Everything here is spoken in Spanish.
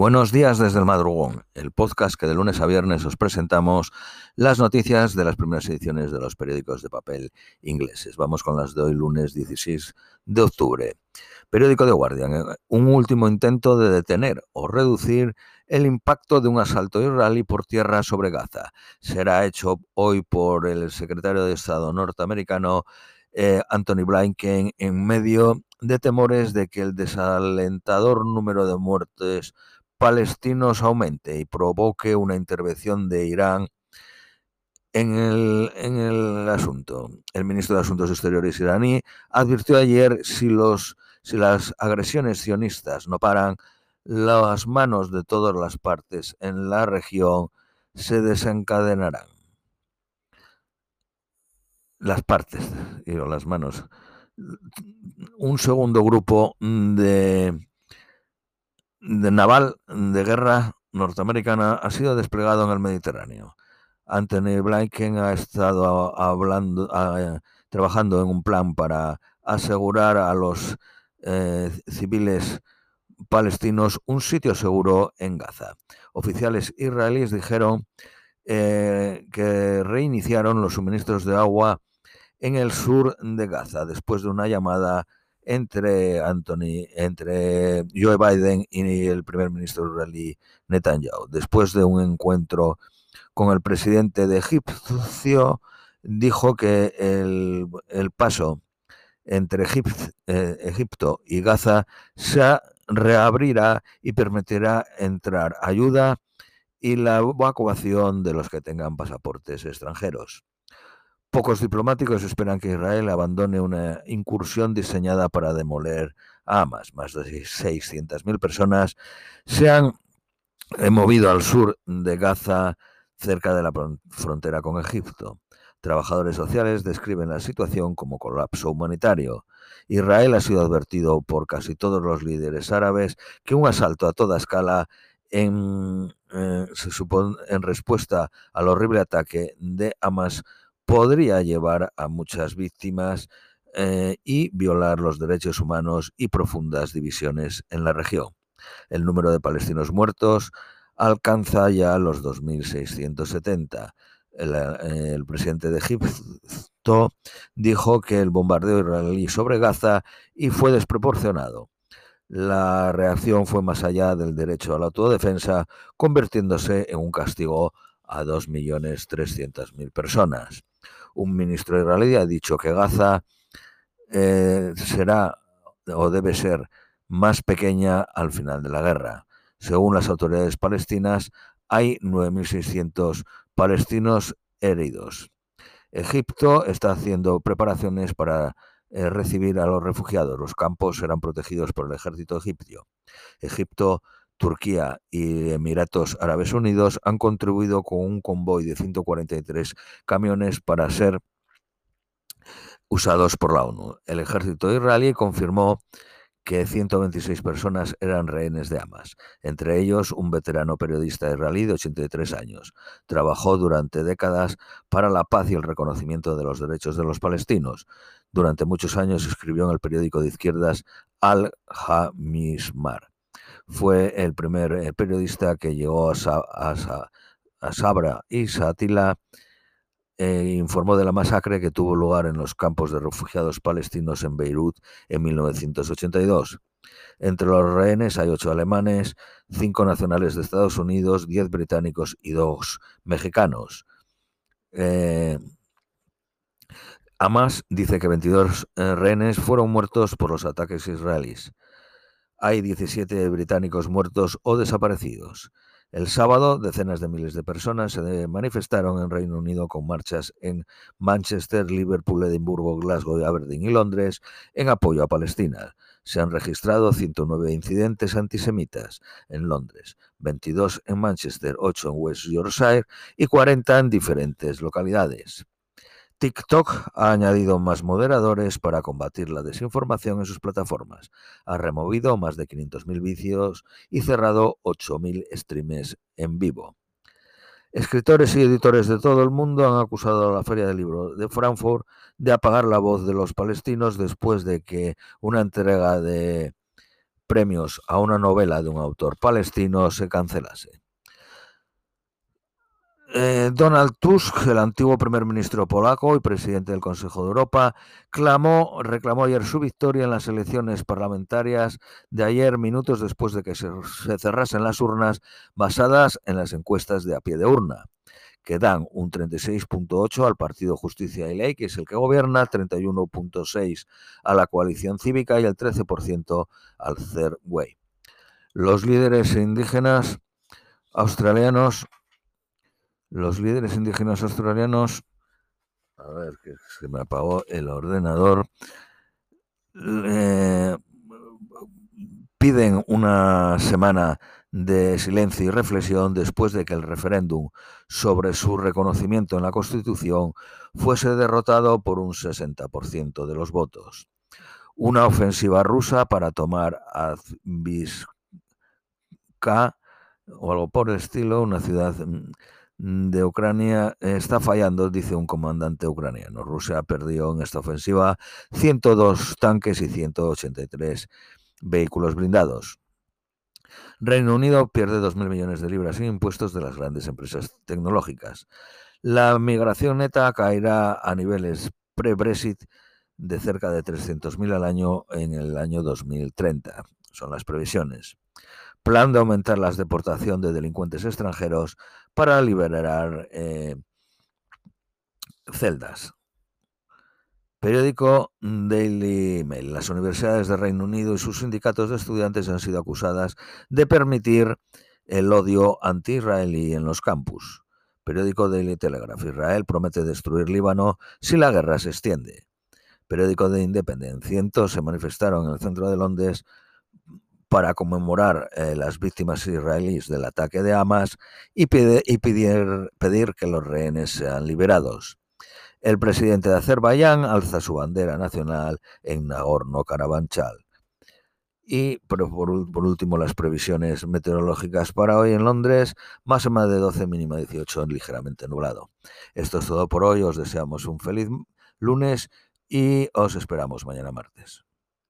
Buenos días desde el madrugón, el podcast que de lunes a viernes os presentamos las noticias de las primeras ediciones de los periódicos de papel ingleses. Vamos con las de hoy, lunes 16 de octubre. Periódico de Guardian, eh, un último intento de detener o reducir el impacto de un asalto israelí por tierra sobre Gaza. Será hecho hoy por el secretario de Estado norteamericano eh, Anthony Blinken en medio de temores de que el desalentador número de muertes palestinos aumente y provoque una intervención de Irán en el, en el asunto. El ministro de Asuntos Exteriores iraní advirtió ayer si, los, si las agresiones sionistas no paran, las manos de todas las partes en la región se desencadenarán. Las partes, digo, las manos. Un segundo grupo de de naval de guerra norteamericana ha sido desplegado en el Mediterráneo. Anthony Blinken ha estado hablando, trabajando en un plan para asegurar a los eh, civiles palestinos un sitio seguro en Gaza. Oficiales israelíes dijeron eh, que reiniciaron los suministros de agua en el sur de Gaza después de una llamada entre Anthony, entre Joe Biden y el primer ministro israelí Netanyahu. Después de un encuentro con el presidente de Egipcio, dijo que el, paso entre eh, Egipto y Gaza se reabrirá y permitirá entrar ayuda y la evacuación de los que tengan pasaportes extranjeros. Pocos diplomáticos esperan que Israel abandone una incursión diseñada para demoler a Hamas. Más de 600.000 personas se han eh, movido al sur de Gaza, cerca de la frontera con Egipto. Trabajadores sociales describen la situación como colapso humanitario. Israel ha sido advertido por casi todos los líderes árabes que un asalto a toda escala en, eh, se supone, en respuesta al horrible ataque de Hamas podría llevar a muchas víctimas eh, y violar los derechos humanos y profundas divisiones en la región. El número de palestinos muertos alcanza ya los 2.670. El, eh, el, presidente de Egipto dijo que el bombardeo israelí sobre Gaza y fue desproporcionado. La reacción fue más allá del derecho a la autodefensa, convirtiéndose en un castigo a 2.300.000 personas un ministro israelí ha dicho que Gaza eh, será o debe ser más pequeña al final de la guerra. Según las autoridades palestinas, hay 9.600 palestinos heridos. Egipto está haciendo preparaciones para eh, recibir a los refugiados. Los campos serán protegidos por el ejército egipcio. Egipto Turquía y Emiratos Árabes Unidos han contribuido con un convoy de 143 camiones para ser usados por la ONU. El ejército israelí confirmó que 126 personas eran rehenes de Hamas, entre ellos un veterano periodista israelí de 83 años. Trabajó durante décadas para la paz y el reconocimiento de los derechos de los palestinos. Durante muchos años escribió en el periódico de izquierdas Al-Hamismar fue el primer eh, periodista que llegó a, Sabra y Satila e informó de la masacre que tuvo lugar en los campos de refugiados palestinos en Beirut en 1982. Entre los rehenes hay ocho alemanes, cinco nacionales de Estados Unidos, diez británicos y dos mexicanos. Eh, Hamas dice que 22 eh, rehenes fueron muertos por los ataques israelíes hay 17 británicos muertos o desaparecidos. El sábado, decenas de miles de personas se manifestaron en Reino Unido con marchas en Manchester, Liverpool, Edimburgo, Glasgow, Aberdeen y Londres en apoyo a Palestina. Se han registrado 109 incidentes antisemitas en Londres, 22 en Manchester, 8 en West Yorkshire y 40 en diferentes localidades. TikTok ha añadido más moderadores para combatir la desinformación en sus plataformas. Ha removido más de 500.000 vicios y cerrado 8.000 streams en vivo. Escritores y editores de todo el mundo han acusado a la Feria del Libro de Frankfurt de apagar la voz de los palestinos después de que una entrega de premios a una novela de un autor palestino se cancelase. Eh, Donald Tusk, el antiguo primer ministro polaco y presidente del Consejo de Europa, clamó, reclamó ayer su victoria en las elecciones parlamentarias de ayer, minutos después de que se, se cerrasen las urnas basadas en las encuestas de a pie de urna que dan un 36.8 al Partido Justicia y Ley, que es el que gobierna, 31.6 a la coalición cívica y el 13% al Third. Los líderes indígenas australianos, los líderes indígenas australianos, a ver que se me apagó el ordenador, piden una semana de silencio y reflexión después de que el referéndum sobre su reconocimiento en la Constitución fuese derrotado por un 60% de los votos. Una ofensiva rusa para tomar Azvizka o algo por el estilo, una ciudad mm, de Ucrania, está fallando, dice un comandante ucraniano. Rusia perdió en esta ofensiva 102 tanques y 183 vehículos blindados. Reino Unido pierde 2.000 millones de libras en impuestos de las grandes empresas tecnológicas. La migración neta caerá a niveles pre-Brexit de cerca de 300.000 al año en el año 2030. Son las previsiones. Plan de aumentar la deportación de delincuentes extranjeros para liberar eh, celdas. Periódico Daily Mail. Las universidades de Reino Unido y sus sindicatos de estudiantes han sido acusadas de permitir el odio anti-israelí en los campus. Periódico Daily Telegraph. Israel promete destruir Líbano si la guerra se extiende. Periódico de Independent. Cientos se manifestaron en el centro de Londres para conmemorar eh, las víctimas israelíes del ataque de Hamas y, pedir que los rehenes sean liberados. El presidente de Azerbaiyán alza su bandera nacional en Nagorno-Karabajal. Y por, último, las previsiones meteorológicas para hoy en Londres, máxima de 12, mínima 18, ligeramente nublado. Esto es todo por hoy, os deseamos un feliz lunes y os esperamos mañana martes.